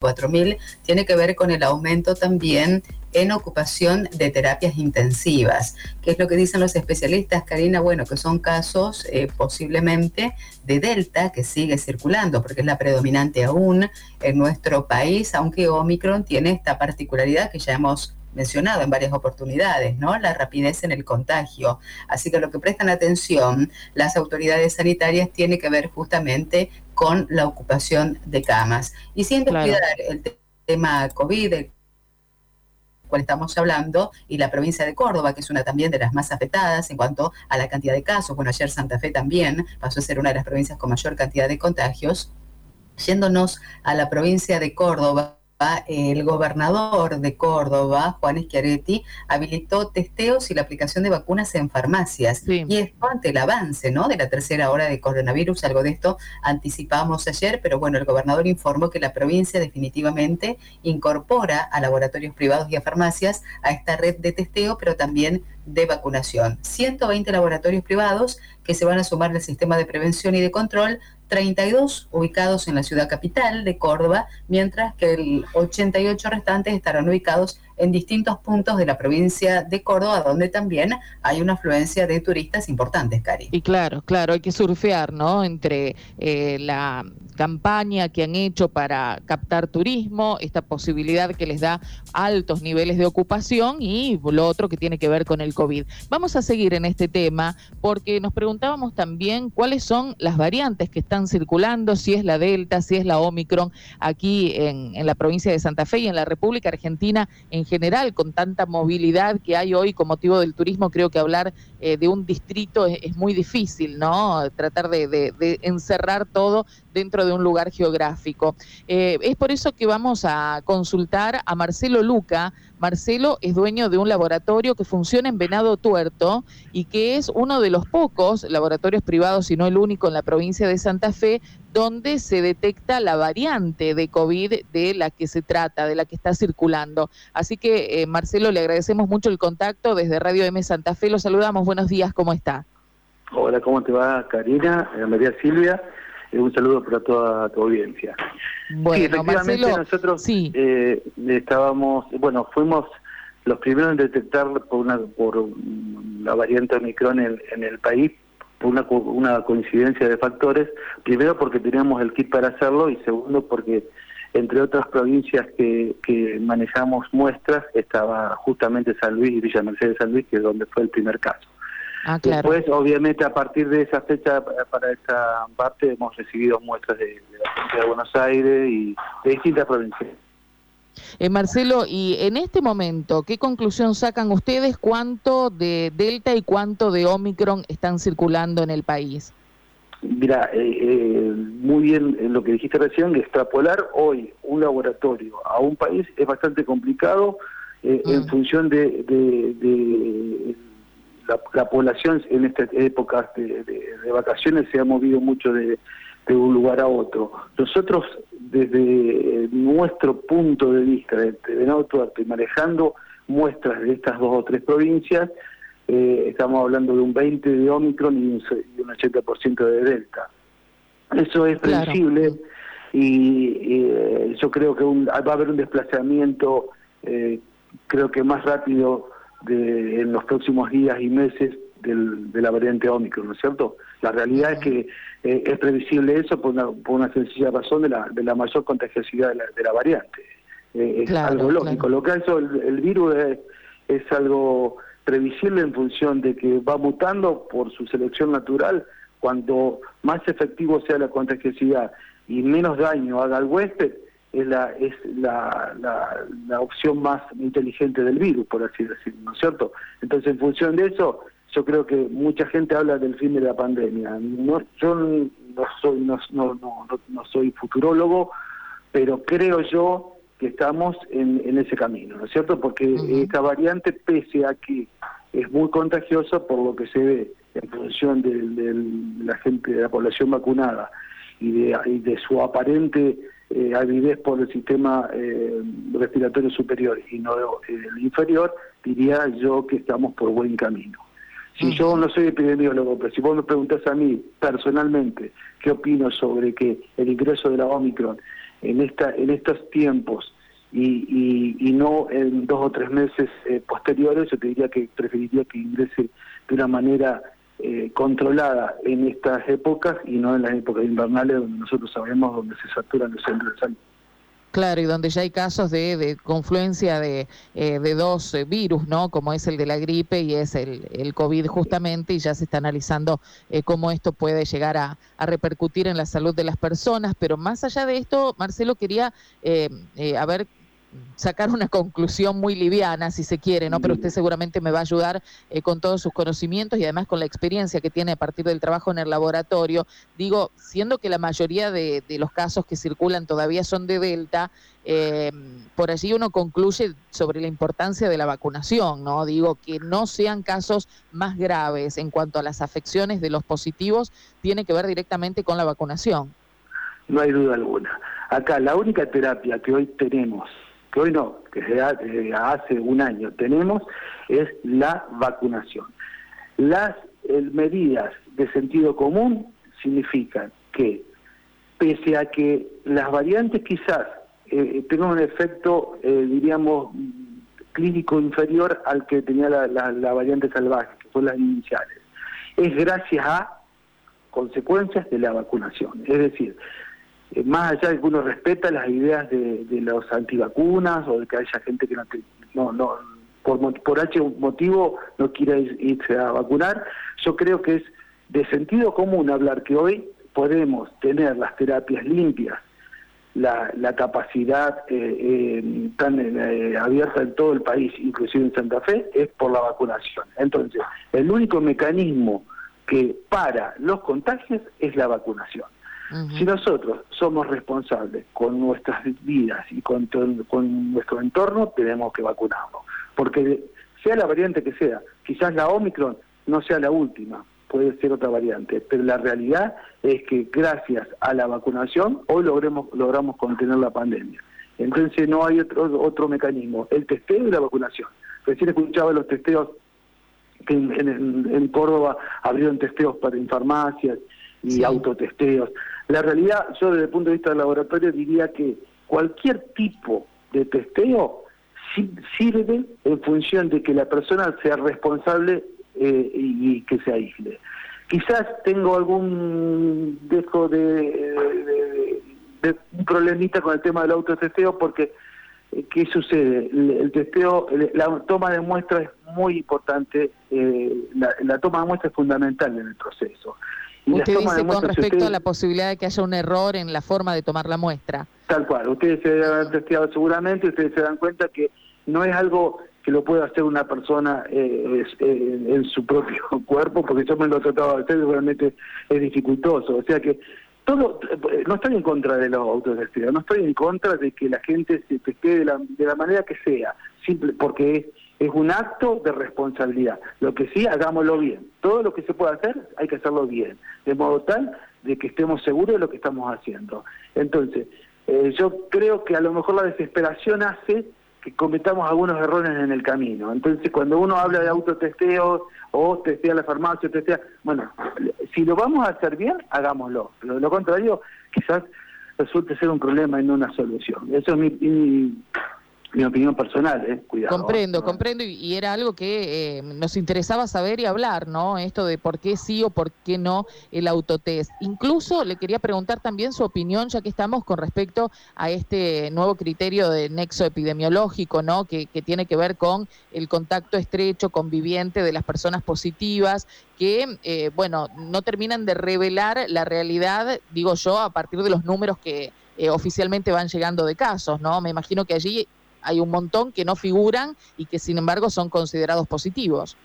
4.000 tiene que ver con el aumento también en ocupación de terapias intensivas. ¿Qué es lo que dicen los especialistas, Karina? Bueno, que son casos eh, posiblemente de Delta que sigue circulando, porque es la predominante aún en nuestro país, aunque Omicron tiene esta particularidad que ya hemos mencionado en varias oportunidades, ¿no? La rapidez en el contagio. Así que lo que prestan atención las autoridades sanitarias tiene que ver justamente con la ocupación de camas. Y sin descuidar el tema COVID, cual estamos hablando, y la provincia de Córdoba, que es una también de las más afectadas en cuanto a la cantidad de casos. Bueno, ayer Santa Fe también pasó a ser una de las provincias con mayor cantidad de contagios. Yéndonos a la provincia de Córdoba, el gobernador de Córdoba, Juan Schiaretti, habilitó testeos y la aplicación de vacunas en farmacias. Y esto ante el avance ¿no? de la tercera hora de coronavirus, algo de esto anticipamos ayer, pero bueno, el gobernador informó que la provincia definitivamente incorpora a laboratorios privados y a farmacias a esta red de testeo, pero también de vacunación. 120 laboratorios privados que se van a sumar al sistema de prevención y de control 32 ubicados en la ciudad capital de Córdoba, mientras que el 88 restantes estarán ubicados en distintos puntos de la provincia de Córdoba, donde también hay una afluencia de turistas importantes, Cari. Y claro, claro, hay que surfear, ¿no? Entre eh, la campaña que han hecho para captar turismo, esta posibilidad que les da altos niveles de ocupación y lo otro que tiene que ver con el COVID. Vamos a seguir en este tema porque nos preguntábamos también cuáles son las variantes que están circulando, si es la Delta, si es la Omicron, aquí en, en la provincia de Santa Fe y en la República Argentina en general, con tanta movilidad que hay hoy con motivo del turismo, creo que hablar eh, de un distrito es, muy difícil, ¿no? Tratar de, encerrar todo dentro de un lugar geográfico. Eh, es por eso que vamos a consultar a Marcelo Luca. Marcelo es dueño de un laboratorio que funciona en Venado Tuerto y que es uno de los pocos laboratorios privados, si no el único en la provincia de Santa Fe, donde se detecta la variante de COVID de la que se trata, de la que está circulando. Así que, eh, Marcelo, le agradecemos mucho el contacto desde Radio M Santa Fe. Lo saludamos. Buenos días, ¿cómo está? Hola, ¿cómo te va, Karina? Eh, María Silvia. Eh, un saludo para toda tu audiencia. Bueno, efectivamente Marcelo, nosotros estábamos, bueno, fuimos los primeros en detectar por una por la variante Omicron en el país una, una coincidencia de factores, primero porque teníamos el kit para hacerlo y segundo porque entre otras provincias que, que manejamos muestras estaba justamente San Luis y Villa Mercedes San Luis, que es donde fue el primer caso. Ah, Después, obviamente, a partir de esa fecha, para esta parte, hemos recibido muestras de, de la provincia de Buenos Aires y de distintas provincias. Eh, Marcelo, y en este momento, ¿qué conclusión sacan ustedes cuánto de Delta y cuánto de Omicron están circulando en el país? Mira, eh, eh, muy bien en lo que dijiste recién, extrapolar hoy un laboratorio a un país es bastante complicado en mm. función de, la, población en estas épocas de, vacaciones se ha movido mucho de, de un lugar a otro. Nosotros, desde nuestro punto de vista de, y manejando muestras de estas dos o tres provincias, eh, estamos hablando de un 20 de Omicron y un, 80% de Delta. Eso es previsible y eh, yo creo que va a haber un desplazamiento, eh, creo que más rápido de, en los próximos días y meses de la variante Omicron, ¿no es cierto? La realidad es que eh, es previsible eso por una, por una sencilla razón de la, de la mayor contagiosidad de la, variante. Eh, es algo lógico. Lo que hace el, el virus es, es, algo previsible en función de que va mutando por su selección natural. Cuando más efectivo sea la contagiosidad y menos daño haga al huésped, es la es la, la, la opción más inteligente del virus, por así decirlo, ¿no es cierto? Entonces, en función de eso, yo creo que mucha gente habla del fin de la pandemia. No, yo no soy, no, no, no, no soy futurólogo, pero creo yo que estamos en, en ese camino, ¿no es cierto? Porque esta variante, pese a que es muy contagiosa por lo que se ve en función de, la gente, de la población vacunada y de, de su aparente eh, avidez por el sistema eh, respiratorio superior y no el inferior, diría yo que estamos por buen camino. Si yo no soy epidemiólogo, pero si vos me preguntás a mí personalmente qué opino sobre que el ingreso de la Omicron en, esta, en estos tiempos y, y, no en dos o tres meses eh, posteriores, yo te diría que preferiría que ingrese de una manera eh, controlada en estas épocas y no en las épocas invernales donde nosotros sabemos donde se saturan los centros de salud. Claro, y donde ya hay casos de, confluencia de, eh, de dos eh, virus, ¿no? Como es el de la gripe y es el, el COVID justamente, y ya se está analizando eh, cómo esto puede llegar a, a, repercutir en la salud de las personas. Pero más allá de esto, Marcelo quería eh, a ver sacar una conclusión muy liviana, si se quiere, ¿no? Pero usted seguramente me va a ayudar eh, con todos sus conocimientos y además con la experiencia que tiene a partir del trabajo en el laboratorio. Digo, siendo que la mayoría de, los casos que circulan todavía son de Delta, eh, por allí uno concluye sobre la importancia de la vacunación, ¿no? Digo, que no sean casos más graves en cuanto a las afecciones de los positivos, tiene que ver directamente con la vacunación. No hay duda alguna. Acá la única terapia que hoy tenemos que hoy no, que desde hace un año tenemos, es la vacunación. Las medidas de sentido común significan que, pese a que las variantes quizás eh, tengan un efecto, eh, diríamos, clínico inferior al que tenía la, la variante salvaje, que son las iniciales, es gracias a consecuencias de la vacunación. Es decir, eh, más allá de que uno respeta las ideas de, los antivacunas o de que haya gente que no, no, por, por H motivo no quiera irse a vacunar, yo creo que es de sentido común hablar que hoy podemos tener las terapias limpias, la, la capacidad eh, eh, tan abierta en todo el país, inclusive en Santa Fe, es por la vacunación. Entonces, el único mecanismo que para los contagios es la vacunación. Si nosotros somos responsables con nuestras vidas y con, con nuestro entorno, tenemos que vacunarnos. Porque sea la variante que sea, quizás la Omicron no sea la última, puede ser otra variante, pero la realidad es que gracias a la vacunación hoy logremos, logramos contener la pandemia. Entonces no hay otro, otro mecanismo, el testeo y la vacunación. Recién escuchaba los testeos que en, Córdoba abrieron testeos para en farmacias y autotesteos. La realidad, yo desde el punto de vista del laboratorio diría que cualquier tipo de testeo sirve en función de que la persona sea responsable eh, y, que se aísle. Quizás tengo algún dejo de, un problemita con el tema del autotesteo porque eh, ¿qué sucede? El, testeo, la toma de muestra es muy importante, eh, la, toma de muestra es fundamental en el proceso. Usted dice con respecto a la posibilidad de que haya un error en la forma de tomar la muestra. Tal cual, ustedes se han testeado seguramente, ustedes se dan cuenta que no es algo que lo pueda hacer una persona eh, eh, en su propio cuerpo, porque yo me lo he tratado de hacer y realmente es dificultoso. O sea que todo, no estoy en contra de los autotesteos, no estoy en contra de que la gente se testee de la, de la manera que sea, simple porque es es un acto de responsabilidad. Lo que sí, hagámoslo bien. Todo lo que se pueda hacer, hay que hacerlo bien, de modo tal de que estemos seguros de lo que estamos haciendo. Entonces, eh, yo creo que a lo mejor la desesperación hace que cometamos algunos errores en el camino. Entonces, cuando uno habla de autotesteo o testea la farmacia, testea, bueno, si lo vamos a hacer bien, hagámoslo. Pero de lo contrario, quizás resulte ser un problema y no una solución. Eso es mi mi opinión personal, ¿eh? Cuidado. Comprendo, comprendo, y, era algo que eh, nos interesaba saber y hablar, ¿no? Esto de por qué sí o por qué no el autotest. Incluso le quería preguntar también su opinión, ya que estamos con respecto a este nuevo criterio de nexo epidemiológico, ¿no? Que, que tiene que ver con el contacto estrecho, conviviente de las personas positivas, que, eh, bueno, no terminan de revelar la realidad, digo yo, a partir de los números que eh, oficialmente van llegando de casos, ¿no? Me imagino que allí hay un montón que no figuran y que sin embargo son considerados positivos.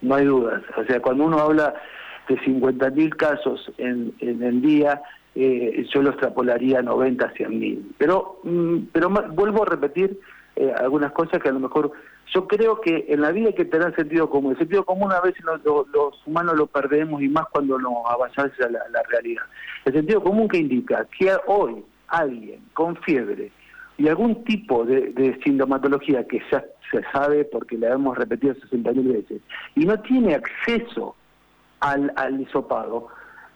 No hay dudas. O sea, cuando uno habla de 50.000 casos en, en el día, eh, yo lo extrapolaría a 90, 100.000. Pero, mm, pero vuelvo a repetir eh, algunas cosas que a lo mejor yo creo que en la vida hay que tener sentido común. El sentido común a veces los humanos lo perdemos y más cuando nos avanzamos a la realidad. El sentido común que indica que hoy alguien con fiebre y algún tipo de, de sintomatología que ya se sabe porque la hemos repetido 60.000 veces y no tiene acceso al, al hisopado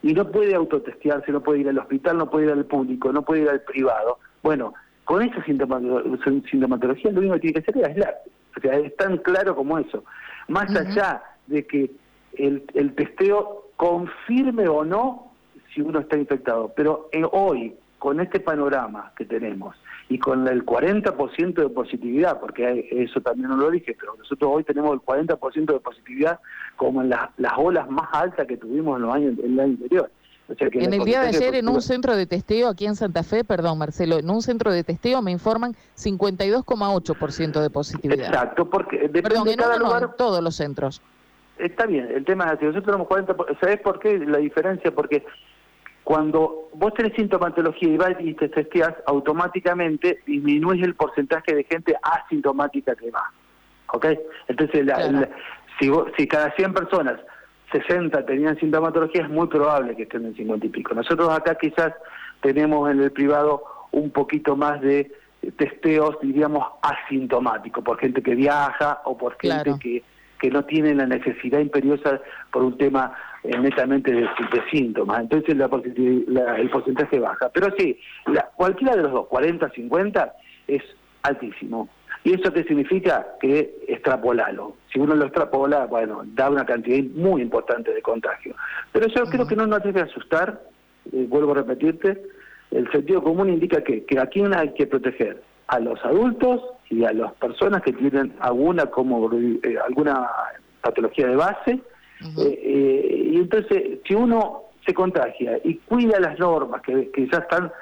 y no puede autotestearse, no puede ir al hospital, no puede ir al público, no puede ir al privado, Bueno, con esa sintomatología lo único que tiene que hacer es aislar. O sea, es tan claro como eso. Más allá de que el, el testeo confirme o no si uno está infectado. Pero eh, hoy, con este panorama que tenemos y con el 40% de positividad, porque eso también no lo dije, pero nosotros hoy tenemos el 40% de positividad como en las olas más altas que tuvimos en los años en el año anterior. en el día de ayer en un centro de testeo aquí en Santa Fe, perdón Marcelo, en un centro de testeo me informan 52,8% de positividad. Exacto, porque depende perdón, de cada lugar, todos los centros. Está bien, el tema es así, nosotros tenemos 40, ¿sabes por qué la diferencia? Porque cuando vos tenés sintomatología y vas y te testeas, automáticamente disminuye el porcentaje de gente asintomática que va. ¿Ok? Entonces, si, si cada 100 personas, 60 tenían sintomatología, es muy probable que estén en 50 y pico. Nosotros acá quizás tenemos en el privado un poquito más de testeos, diríamos, asintomáticos, por gente que viaja o por gente que, que no tiene la necesidad imperiosa por un tema eh, netamente de, síntomas. Entonces la, el porcentaje baja. Pero sí, la, cualquiera de los dos, 40, 50, es altísimo. ¿Y eso qué significa? Que extrapolalo. Si uno lo extrapola, bueno, da una cantidad muy importante de contagio. Pero yo creo que no nos debe asustar, eh, vuelvo a repetirte, el sentido común indica que, que aquí hay que proteger a los adultos y a las personas que tienen alguna como eh, alguna patología de base. Eh, eh, y entonces, si uno se contagia y cuida las normas que, que ya están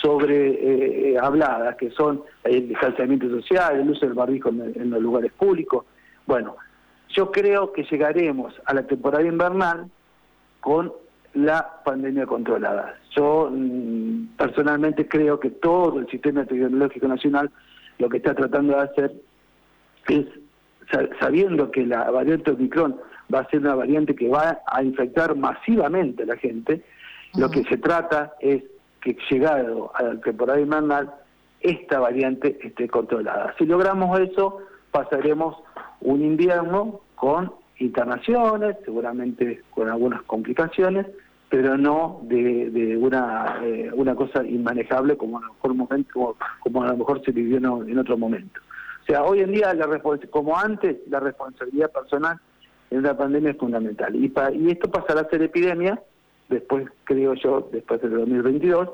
sobre eh, habladas, que son el distanciamiento social, el uso del barbijo en, los lugares públicos, bueno, yo creo que llegaremos a la temporada invernal con la pandemia controlada. Yo mm, personalmente creo que todo el sistema epidemiológico nacional lo que está tratando de hacer es, sabiendo que la variante Omicron va a ser una variante que va a infectar masivamente a la gente. Lo que se trata es que llegado a la temporada invernal, esta variante esté controlada. Si logramos eso, pasaremos un invierno con internaciones, seguramente con algunas complicaciones, pero no de, una, eh, una cosa inmanejable como a lo mejor momento, como, a lo mejor se vivió en, otro momento. O sea, hoy en día, la como antes, la responsabilidad personal en la pandemia es fundamental. Y, y esto pasará a ser epidemia, después, creo yo, después del 2022,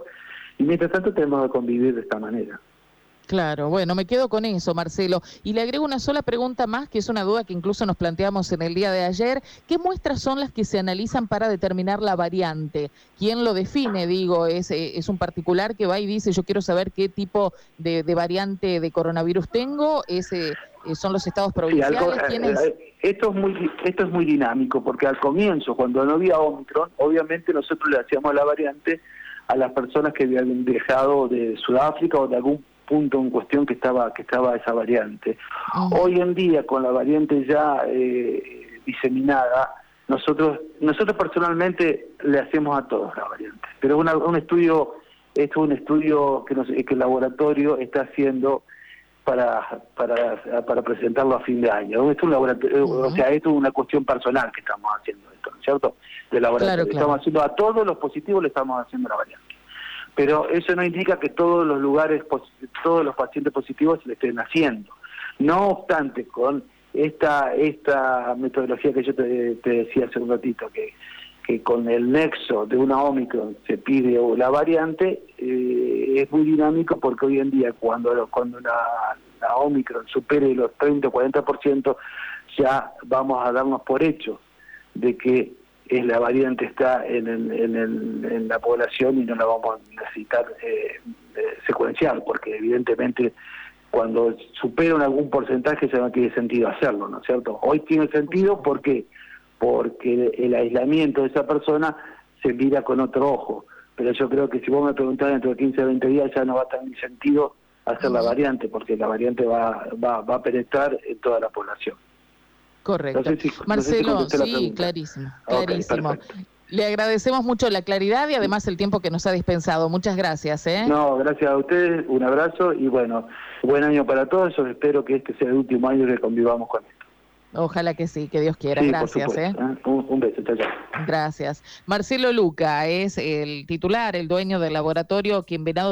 y mientras tanto tenemos que convivir de esta manera. Claro, bueno, me quedo con eso, Marcelo. Y le agrego una sola pregunta más, que es una duda que incluso nos planteamos en el día de ayer. ¿Qué muestras son las que se analizan para determinar la variante? ¿Quién lo define? Digo, es, eh, es un particular que va y dice, yo quiero saber qué tipo de, variante de coronavirus tengo. Ese, eh, ¿Son los estados provinciales? Eh, esto, es muy, esto es muy dinámico, porque al comienzo, cuando no había Omicron, obviamente nosotros le hacíamos la variante a las personas que habían viajado de Sudáfrica o de algún punto en cuestión que estaba que estaba esa variante. Hoy en día con la variante ya eh, diseminada, nosotros nosotros personalmente le hacemos a todos la variante, pero un estudio esto es un estudio que, que el laboratorio está haciendo para, para, para presentarlo a fin de año. Esto es un laboratorio, o sea, esto es una cuestión personal que estamos haciendo esto, ¿cierto? De laboratorio. Estamos haciendo a todos los positivos le estamos haciendo la variante pero eso no indica que todos los lugares, todos los pacientes positivos se le estén haciendo. No obstante, con esta esta metodología que yo te, decía hace un ratito, que, que con el nexo de una Omicron se pide la variante, eh, es muy dinámico porque hoy en día cuando, cuando la, la Omicron supere los 30 o 40%, ya vamos a darnos por hecho de que es la variante está en, en, la población y no la vamos a necesitar eh, eh, secuenciar, porque evidentemente cuando superan algún porcentaje ya no tiene sentido hacerlo, ¿no es cierto? Hoy tiene sentido porque porque el aislamiento de esa persona se mira con otro ojo, pero yo creo que si vos me preguntás dentro de 15 o 20 días ya no va a tener sentido hacer la variante, porque la variante va, va, va a penetrar en toda la población. Correcto. Marcelo, sí, clarísimo, clarísimo. Le agradecemos mucho la claridad y además el tiempo que nos ha dispensado. Muchas gracias. ¿eh? No, gracias a ustedes, un abrazo y bueno, buen año para todos. Yo espero que este sea el último año que convivamos con esto. Ojalá que sí, que Dios quiera. gracias. ¿eh? ¿eh? Un, beso, chao, Gracias. Marcelo Luca es el titular, el dueño del laboratorio quien venado